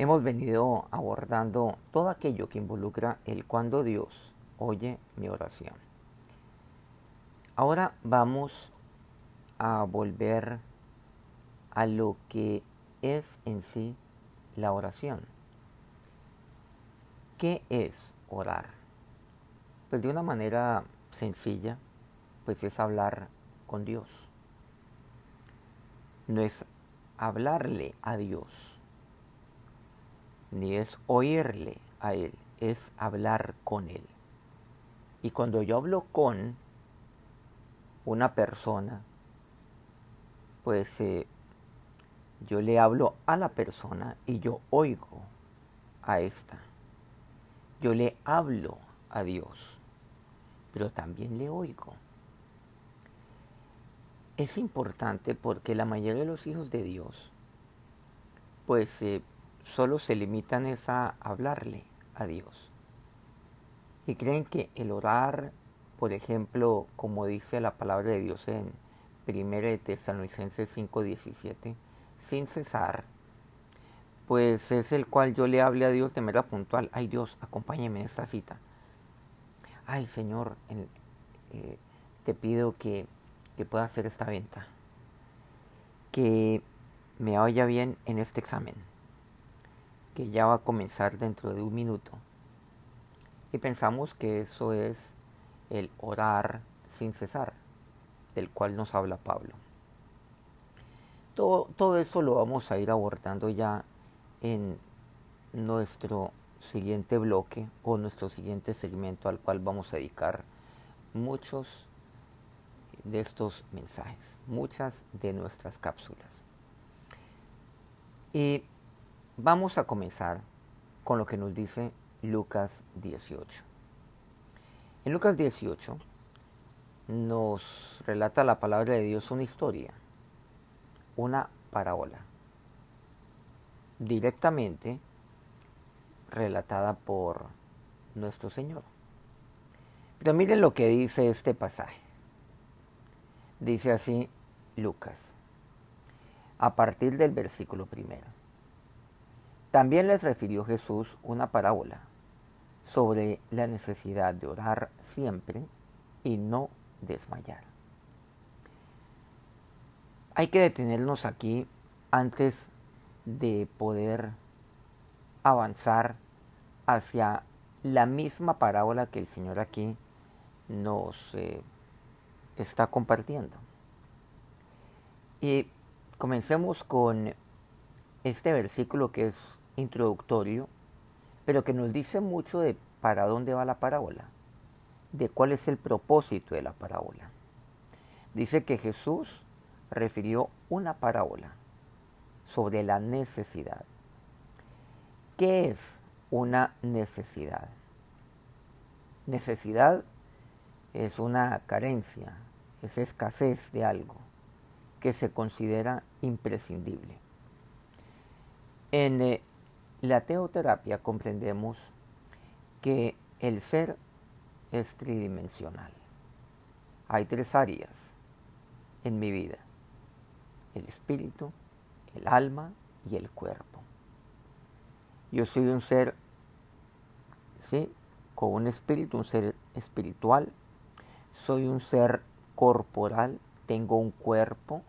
Hemos venido abordando todo aquello que involucra el cuando Dios oye mi oración. Ahora vamos a volver a lo que es en sí la oración. ¿Qué es orar? Pues de una manera sencilla, pues es hablar con Dios. No es hablarle a Dios, ni es oírle a Él, es hablar con Él. Y cuando yo hablo con una persona, pues eh, yo le hablo a la persona y yo oigo a esta. Yo le hablo a Dios, pero también le oigo. Es importante porque la mayoría de los hijos de Dios, pues eh, solo se limitan a hablarle a Dios. Y creen que el orar, por ejemplo, como dice la palabra de Dios en 1 Tesalonicenses 5:17, sin cesar, pues es el cual yo le hable a Dios de manera puntual. Ay Dios, acompáñeme en esta cita. Ay Señor, eh, te pido que, que pueda hacer esta venta. Que me vaya bien en este examen que ya va a comenzar dentro de un minuto. Y pensamos que eso es el orar sin cesar, del cual nos habla Pablo. Todo, todo eso lo vamos a ir abordando ya en nuestro siguiente bloque o nuestro siguiente segmento al cual vamos a dedicar muchos de estos mensajes, muchas de nuestras cápsulas. Y Vamos a comenzar con lo que nos dice Lucas 18. En Lucas 18 nos relata la palabra de Dios una historia, una parábola, directamente relatada por nuestro Señor. Pero miren lo que dice este pasaje. Dice así Lucas, a partir del versículo primero. También les refirió Jesús una parábola sobre la necesidad de orar siempre y no desmayar. Hay que detenernos aquí antes de poder avanzar hacia la misma parábola que el Señor aquí nos eh, está compartiendo. Y comencemos con este versículo que es introductorio, pero que nos dice mucho de para dónde va la parábola, de cuál es el propósito de la parábola. Dice que Jesús refirió una parábola sobre la necesidad. ¿Qué es una necesidad? Necesidad es una carencia, es escasez de algo que se considera imprescindible. En eh, la teoterapia comprendemos que el ser es tridimensional. Hay tres áreas en mi vida. El espíritu, el alma y el cuerpo. Yo soy un ser, ¿sí? Con un espíritu, un ser espiritual. Soy un ser corporal, tengo un cuerpo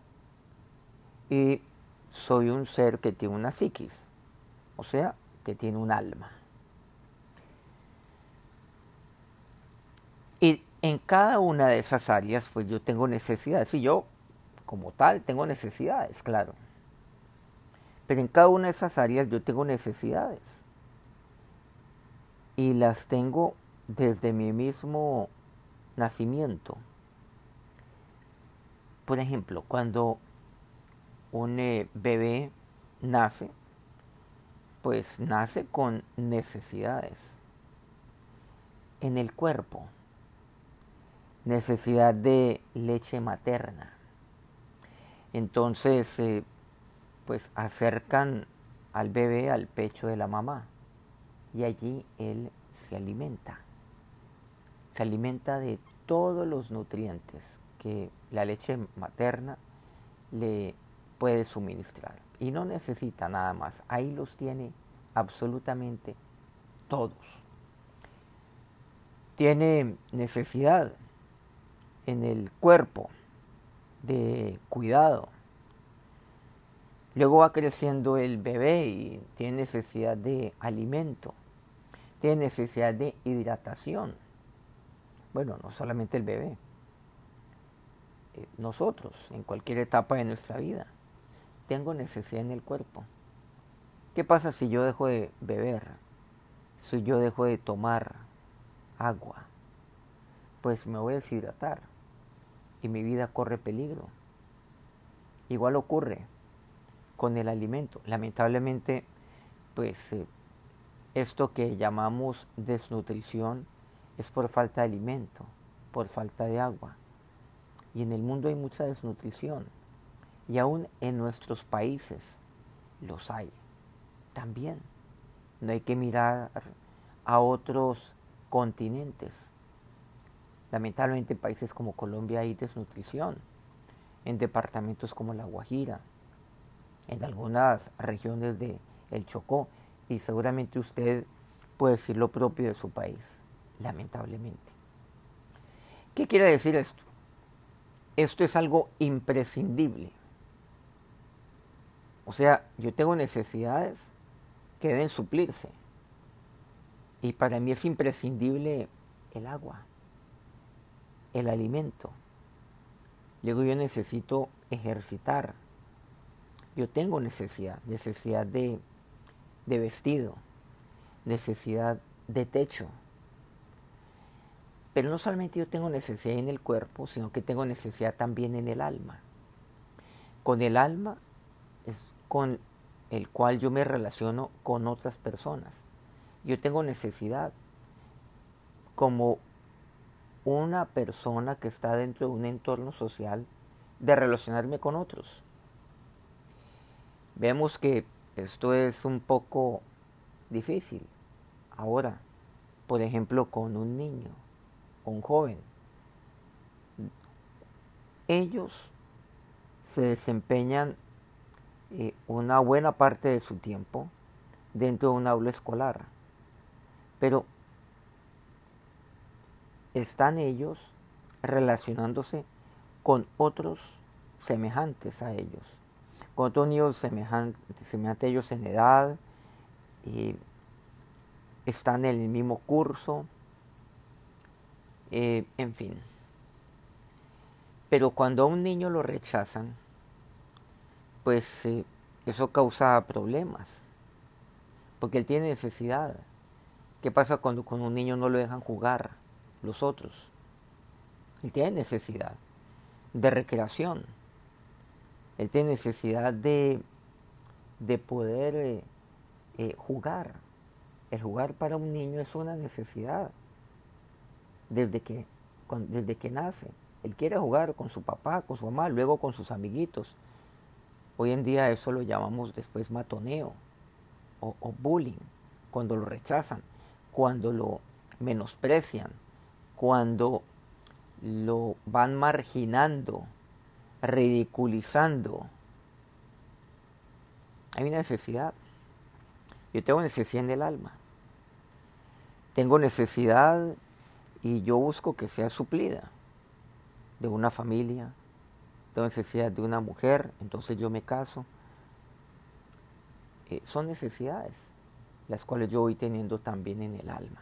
y soy un ser que tiene una psiquis o sea, que tiene un alma. Y en cada una de esas áreas, pues yo tengo necesidades. Y yo, como tal, tengo necesidades, claro. Pero en cada una de esas áreas yo tengo necesidades. Y las tengo desde mi mismo nacimiento. Por ejemplo, cuando un eh, bebé nace, pues nace con necesidades en el cuerpo, necesidad de leche materna. Entonces, eh, pues acercan al bebé al pecho de la mamá y allí él se alimenta. Se alimenta de todos los nutrientes que la leche materna le puede suministrar y no necesita nada más. Ahí los tiene absolutamente todos. Tiene necesidad en el cuerpo de cuidado. Luego va creciendo el bebé y tiene necesidad de alimento, tiene necesidad de hidratación. Bueno, no solamente el bebé, eh, nosotros en cualquier etapa de nuestra vida. Tengo necesidad en el cuerpo. ¿Qué pasa si yo dejo de beber? Si yo dejo de tomar agua, pues me voy a deshidratar y mi vida corre peligro. Igual ocurre con el alimento. Lamentablemente, pues eh, esto que llamamos desnutrición es por falta de alimento, por falta de agua. Y en el mundo hay mucha desnutrición. Y aún en nuestros países los hay. También. No hay que mirar a otros continentes. Lamentablemente en países como Colombia hay desnutrición. En departamentos como La Guajira. En algunas regiones de Chocó. Y seguramente usted puede decir lo propio de su país. Lamentablemente. ¿Qué quiere decir esto? Esto es algo imprescindible. O sea, yo tengo necesidades que deben suplirse. Y para mí es imprescindible el agua, el alimento. Luego yo necesito ejercitar. Yo tengo necesidad, necesidad de, de vestido, necesidad de techo, pero no solamente yo tengo necesidad en el cuerpo, sino que tengo necesidad también en el alma. Con el alma con el cual yo me relaciono con otras personas. Yo tengo necesidad como una persona que está dentro de un entorno social de relacionarme con otros. Vemos que esto es un poco difícil ahora, por ejemplo, con un niño un joven. Ellos se desempeñan eh, una buena parte de su tiempo dentro de un aula escolar, pero están ellos relacionándose con otros semejantes a ellos, con otros niños semejantes, a ellos en edad, y están en el mismo curso, eh, en fin. Pero cuando a un niño lo rechazan, pues eh, eso causa problemas, porque él tiene necesidad. ¿Qué pasa cuando con un niño no lo dejan jugar los otros? Él tiene necesidad de recreación. Él tiene necesidad de, de poder eh, jugar. El jugar para un niño es una necesidad desde que, desde que nace. Él quiere jugar con su papá, con su mamá, luego con sus amiguitos. Hoy en día eso lo llamamos después matoneo o, bullying, cuando lo rechazan, cuando lo menosprecian, cuando lo van marginando, ridiculizando. Hay una necesidad. Yo tengo necesidad en el alma. Tengo necesidad y yo busco que sea suplida de una familia, tengo necesidad de una mujer, entonces yo me caso. Eh, son necesidades las cuales yo voy teniendo también en el alma.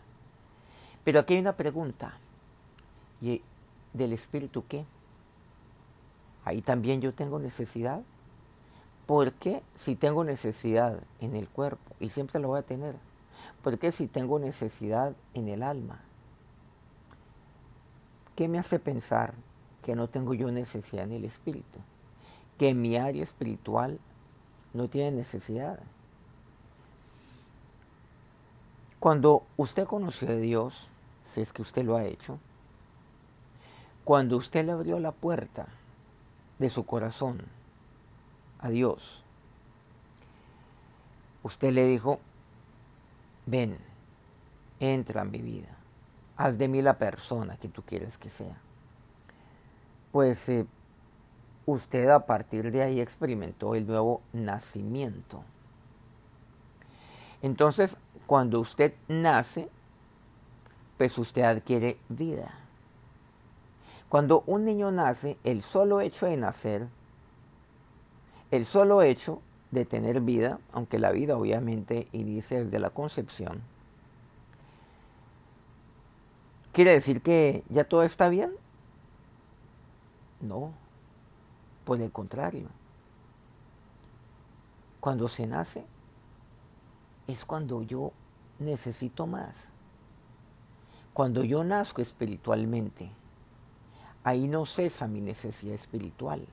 Pero aquí hay una pregunta. ¿Y del espíritu qué? Ahí también yo tengo necesidad. ¿Por qué si tengo necesidad en el cuerpo, y siempre lo voy a tener, por qué si tengo necesidad en el alma, ¿Qué me hace pensar que no tengo yo necesidad en el espíritu? Que mi área espiritual no tiene necesidad. Cuando usted conoció a Dios, si es que usted lo ha hecho, cuando usted le abrió la puerta de su corazón a Dios, usted le dijo, ven, entra en mi vida haz de mí la persona que tú quieres que sea. Pues eh, usted a partir de ahí experimentó el nuevo nacimiento. Entonces, cuando usted nace, pues usted adquiere vida. Cuando un niño nace, el solo hecho de nacer, el solo hecho de tener vida, aunque la vida obviamente inicia desde la concepción, ¿quiere decir que ya todo está bien? No, por el contrario. Cuando se nace es cuando yo necesito más. Cuando yo nazco espiritualmente, ahí no cesa mi necesidad espiritual.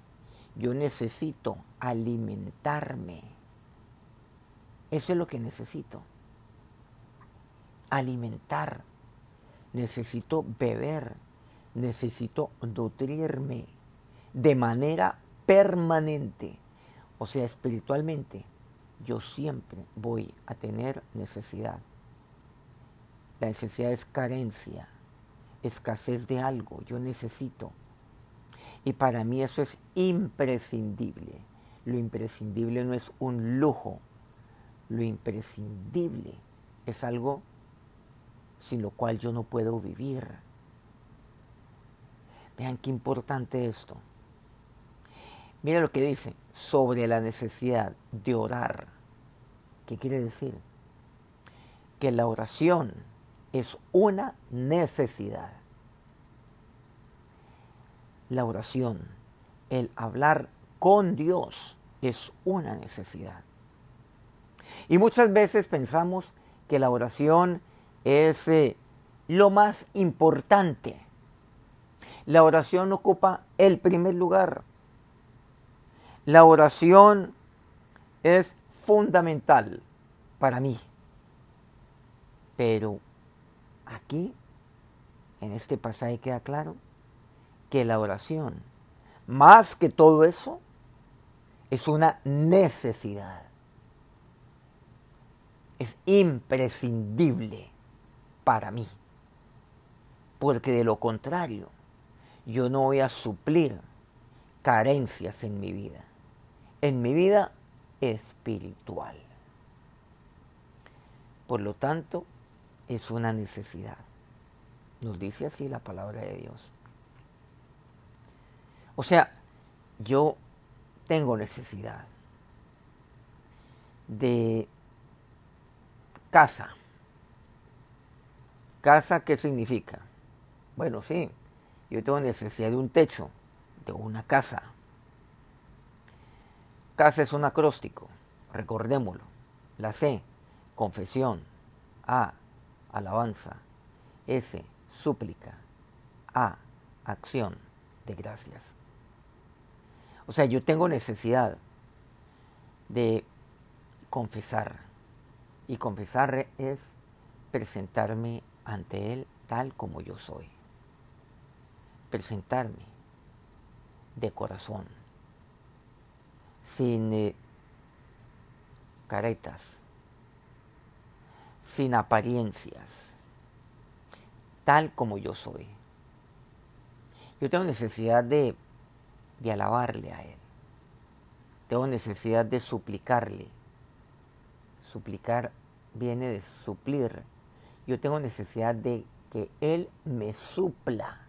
Yo necesito alimentarme. Eso es lo que necesito. Alimentar. Necesito beber. Necesito nutrirme de manera permanente. O sea, espiritualmente, yo siempre voy a tener necesidad. La necesidad es carencia, escasez de algo, yo necesito. Y para mí eso es imprescindible. Lo imprescindible no es un lujo, lo imprescindible es algo sin lo cual yo no puedo vivir. Vean qué importante esto. Mira lo que dice sobre la necesidad de orar. ¿Qué quiere decir? Que la oración es una necesidad. La oración, el hablar con Dios es una necesidad. Y muchas veces pensamos que la oración es eh, lo más importante. La oración ocupa el primer lugar. La oración es fundamental para mí. Pero aquí, en este pasaje queda claro que la oración, más que todo eso, es una necesidad. Es imprescindible para mí. Porque de lo contrario, yo no voy a suplir carencias en mi vida en mi vida espiritual. Por lo tanto, es una necesidad. Nos dice así la palabra de Dios. O sea, yo tengo necesidad de casa. ¿Casa qué significa? Bueno, sí, yo tengo necesidad de un techo, de una casa. Casa es un acróstico, recordémoslo. La C, confesión. A, alabanza. S, súplica. A, acción de gracias. O sea, yo tengo necesidad de confesar. Y confesar es presentarme ante Él tal como yo soy. Presentarme de corazón sin eh, caretas, sin apariencias, tal como yo soy. Yo tengo necesidad de, de alabarle a Él. Tengo necesidad de suplicarle. Suplicar viene de suplir. Yo tengo necesidad de que Él me supla.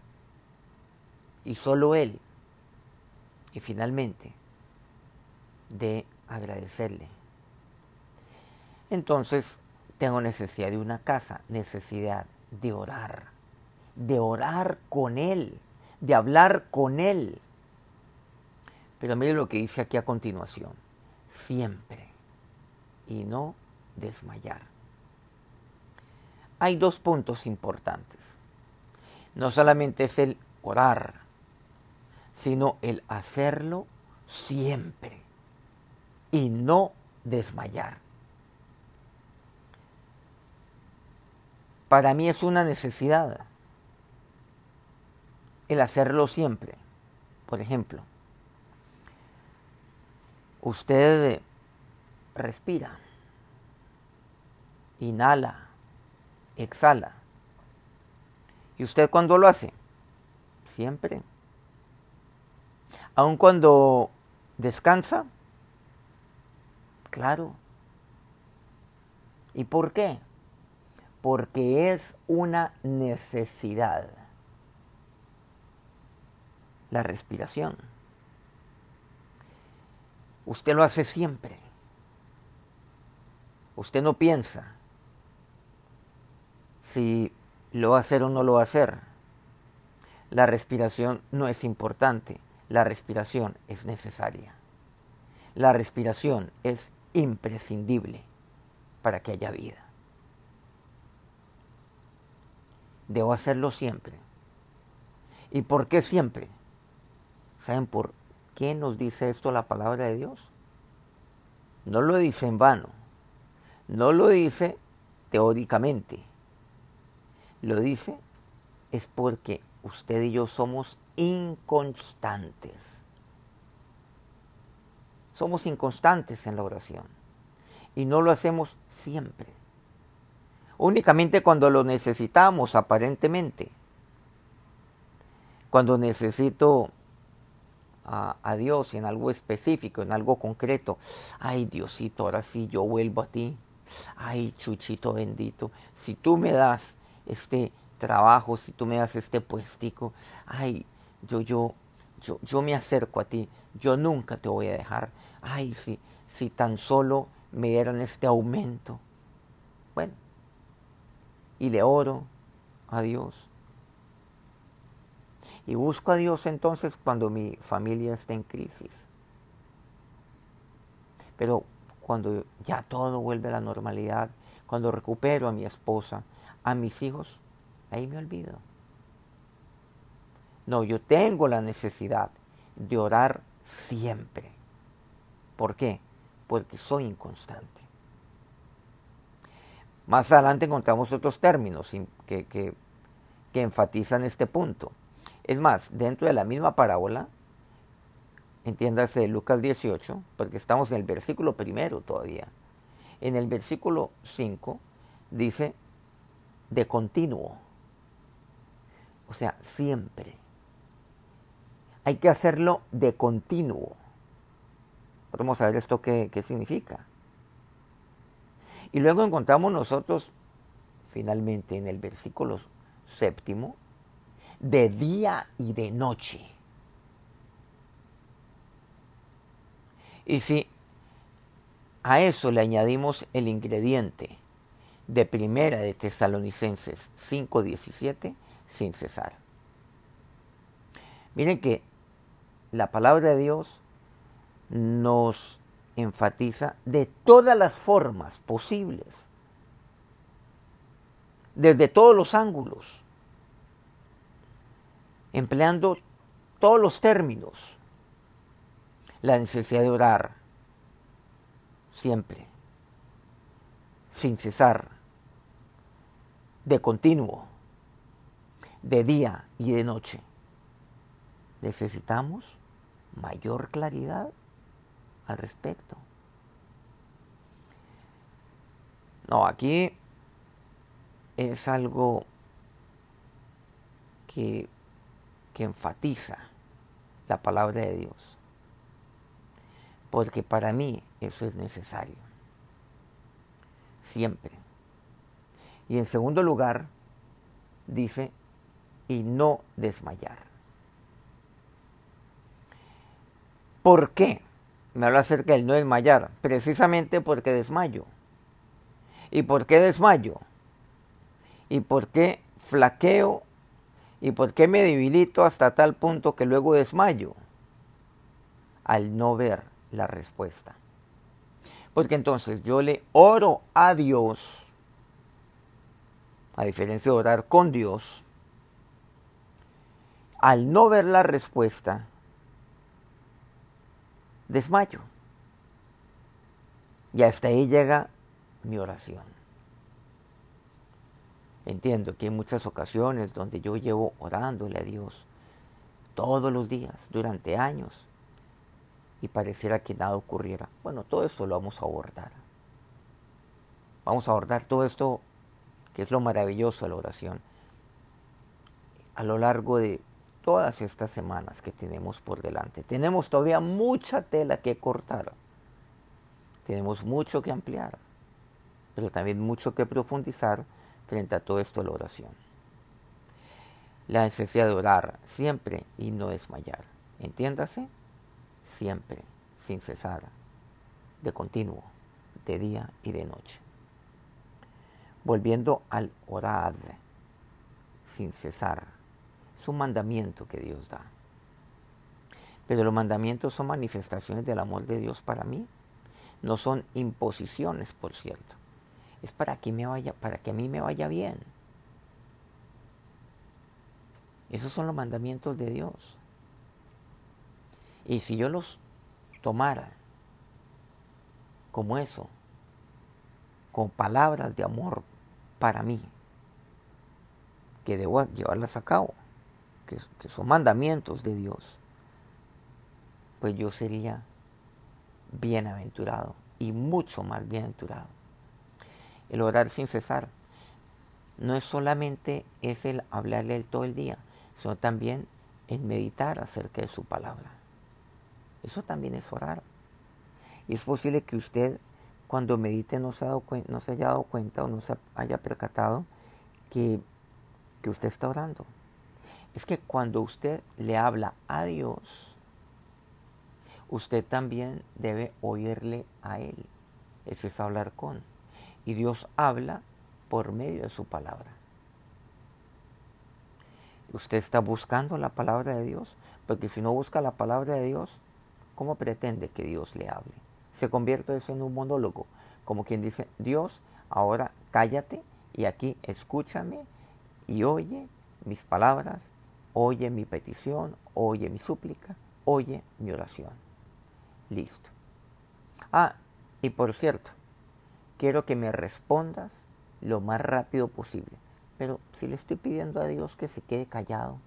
Y solo Él. Y finalmente, de agradecerle. Entonces, tengo necesidad de una casa, necesidad de orar, de orar con Él, de hablar con Él. Pero mire lo que dice aquí a continuación, siempre, y no desmayar. Hay dos puntos importantes. No solamente es el orar, sino el hacerlo siempre y no desmayar. Para mí es una necesidad el hacerlo siempre. Por ejemplo, usted respira, inhala, exhala. ¿Y usted cuándo lo hace? Siempre. Aun cuando descansa, Claro. ¿Y por qué? Porque es una necesidad. La respiración. Usted lo hace siempre. Usted no piensa si lo va a hacer o no lo va a hacer. La respiración no es importante, la respiración es necesaria. La respiración es imprescindible para que haya vida. Debo hacerlo siempre. ¿Y por qué siempre? ¿Saben por qué nos dice esto la palabra de Dios? No lo dice en vano. No lo dice teóricamente. Lo dice es porque usted y yo somos inconstantes. Somos inconstantes en la oración y no lo hacemos siempre. Únicamente cuando lo necesitamos aparentemente. Cuando necesito a, Dios en algo específico, en algo concreto. Ay, Diosito, ahora sí yo vuelvo a ti. Ay, Chuchito bendito, si tú me das este trabajo, si tú me das este puestico, ay, yo, yo, yo, yo me acerco a ti, yo nunca te voy a dejar. Ay, si, si tan solo me dieran este aumento. Bueno, y le oro a Dios. Y busco a Dios entonces cuando mi familia está en crisis. Pero cuando ya todo vuelve a la normalidad, cuando recupero a mi esposa, a mis hijos, ahí me olvido. No, yo tengo la necesidad de orar siempre. ¿Por qué? Porque soy inconstante. Más adelante encontramos otros términos que, que, que enfatizan este punto. Es más, dentro de la misma parábola, entiéndase Lucas 18, porque estamos en el versículo primero todavía. En el versículo 5 dice de continuo, o sea, siempre. Hay que hacerlo de continuo. Vamos a ver esto qué, qué significa. Y luego encontramos nosotros, finalmente, en el versículo séptimo, de día y de noche. Y si a eso le añadimos el ingrediente de primera de Tesalonicenses 5:17, sin cesar. Miren que la palabra de Dios nos enfatiza de todas las formas posibles, desde todos los ángulos, empleando todos los términos la necesidad de orar siempre, sin cesar, de continuo, de día y de noche. Necesitamos mayor claridad al respecto. No, aquí es algo que, que enfatiza la palabra de Dios porque para mí eso es necesario. Siempre. Y en segundo lugar, dice, y no desmayar. ¿Por qué? Me habla acerca del no desmayar. Precisamente porque desmayo. ¿Y por qué desmayo? ¿Y por qué flaqueo? ¿Y por qué me debilito hasta tal punto que luego desmayo? Al no ver la respuesta. Porque entonces yo le oro a Dios, a diferencia de orar con Dios, al no ver la respuesta, desmayo. Y hasta ahí llega mi oración. Entiendo que hay muchas ocasiones donde yo llevo orándole a Dios todos los días, durante años, y pareciera que nada ocurriera. Bueno, todo esto lo vamos a abordar. Vamos a abordar todo esto que es lo maravilloso de la oración a lo largo de todas estas semanas que tenemos por delante. Tenemos todavía mucha tela que cortar. Tenemos mucho que ampliar. pero también mucho que profundizar frente a todo esto de la oración. La necesidad de orar siempre y no desmayar. Entiéndase, siempre, sin cesar, de continuo, de día y de noche. Volviendo al orar, sin cesar, es un mandamiento que Dios da. Pero los mandamientos son manifestaciones del amor de Dios para mí. No son imposiciones, por cierto es para que, me vaya, para que a mí me vaya bien. Esos son los mandamientos de Dios. Y si yo los tomara como eso, con palabras de amor para mí, que debo llevarlas a cabo, que, son mandamientos de Dios, pues yo sería bienaventurado y mucho más bienaventurado el orar sin cesar. No es solamente es el hablarle él todo el día, sino también el meditar acerca de su palabra. Eso también es orar. Y es posible que usted cuando medite no se, no se haya dado cuenta o no se haya percatado que, que usted está orando. Es que cuando usted le habla a Dios, usted también debe oírle a Él. Eso es hablar con. Y Dios habla por medio de su palabra. Usted está buscando la palabra de Dios, porque si no busca la palabra de Dios, ¿cómo pretende que Dios le hable? Se convierte eso en un monólogo, como quien dice, Dios, ahora cállate y aquí escúchame y oye mis palabras, oye mi petición, oye mi súplica, oye mi oración. Listo. Ah, y por cierto, quiero que me respondas lo más rápido posible. Pero si le estoy pidiendo a Dios que se quede callado,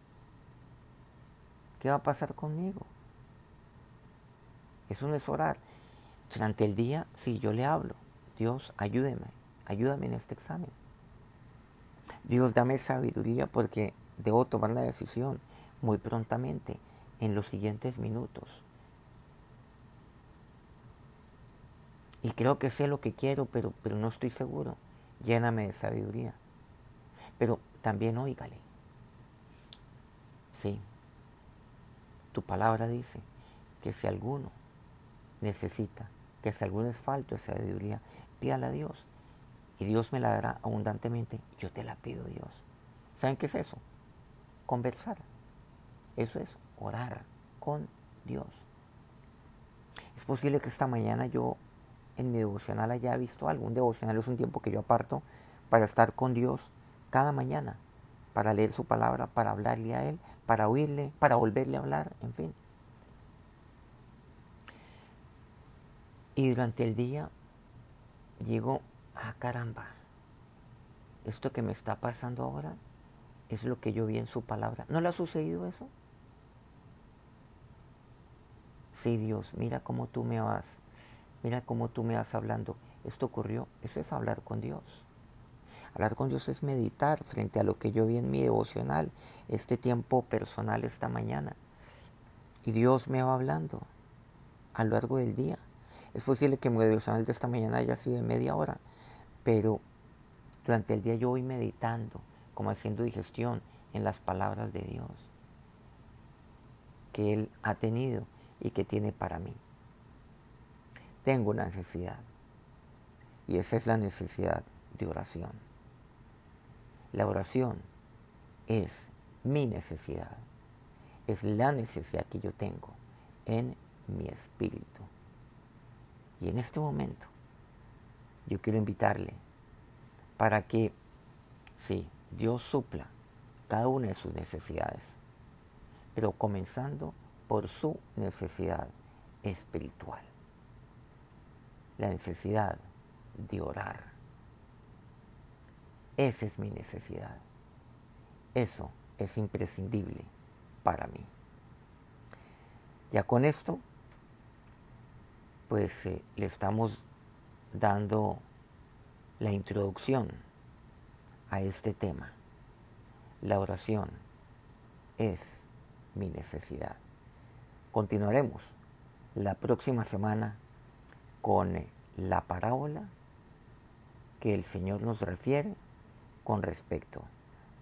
¿qué va a pasar conmigo? Eso no es orar. Durante el día, si yo le hablo, Dios, ayúdeme, ayúdame en este examen. Dios, dame sabiduría porque debo tomar la decisión muy prontamente, en los siguientes minutos. Y creo que sé lo que quiero, pero, pero no estoy seguro. Lléname de sabiduría. Pero también óigale. Sí. Tu palabra dice que si alguno necesita, que si alguno es falto de sabiduría, pídala a Dios. Y Dios me la dará abundantemente. Yo te la pido, Dios. ¿Saben qué es eso? Conversar. Eso es orar con Dios. Es posible que esta mañana yo en mi devocional haya visto algo. Un devocional es un tiempo que yo aparto para estar con Dios cada mañana, para leer su palabra, para hablarle a Él, para oírle, para volverle a hablar, en fin. Y durante el día llego, ah caramba, esto que me está pasando ahora es lo que yo vi en su palabra. ¿No le ha sucedido eso? Sí, Dios, mira cómo tú me vas Mira cómo tú me vas hablando. Esto ocurrió. Eso es hablar con Dios. Hablar con Dios es meditar frente a lo que yo vi en mi devocional, este tiempo personal esta mañana. Y Dios me va hablando a lo largo del día. Es posible que mi devocional de esta mañana haya sido de media hora, pero durante el día yo voy meditando, como haciendo digestión en las palabras de Dios que Él ha tenido y que tiene para mí tengo una necesidad. Y esa es la necesidad de oración. La oración es mi necesidad. Es la necesidad que yo tengo en mi espíritu. Y en este momento yo quiero invitarle para que, sí, Dios supla cada una de sus necesidades, pero comenzando por su necesidad espiritual la necesidad de orar. Esa es mi necesidad. Eso es imprescindible para mí. Ya con esto, pues eh, le estamos dando la introducción a este tema. La oración es mi necesidad. Continuaremos la próxima semana con la parábola que el Señor nos refiere con respecto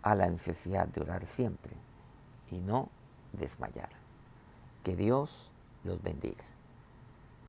a la necesidad de orar siempre y no desmayar. Que Dios los bendiga.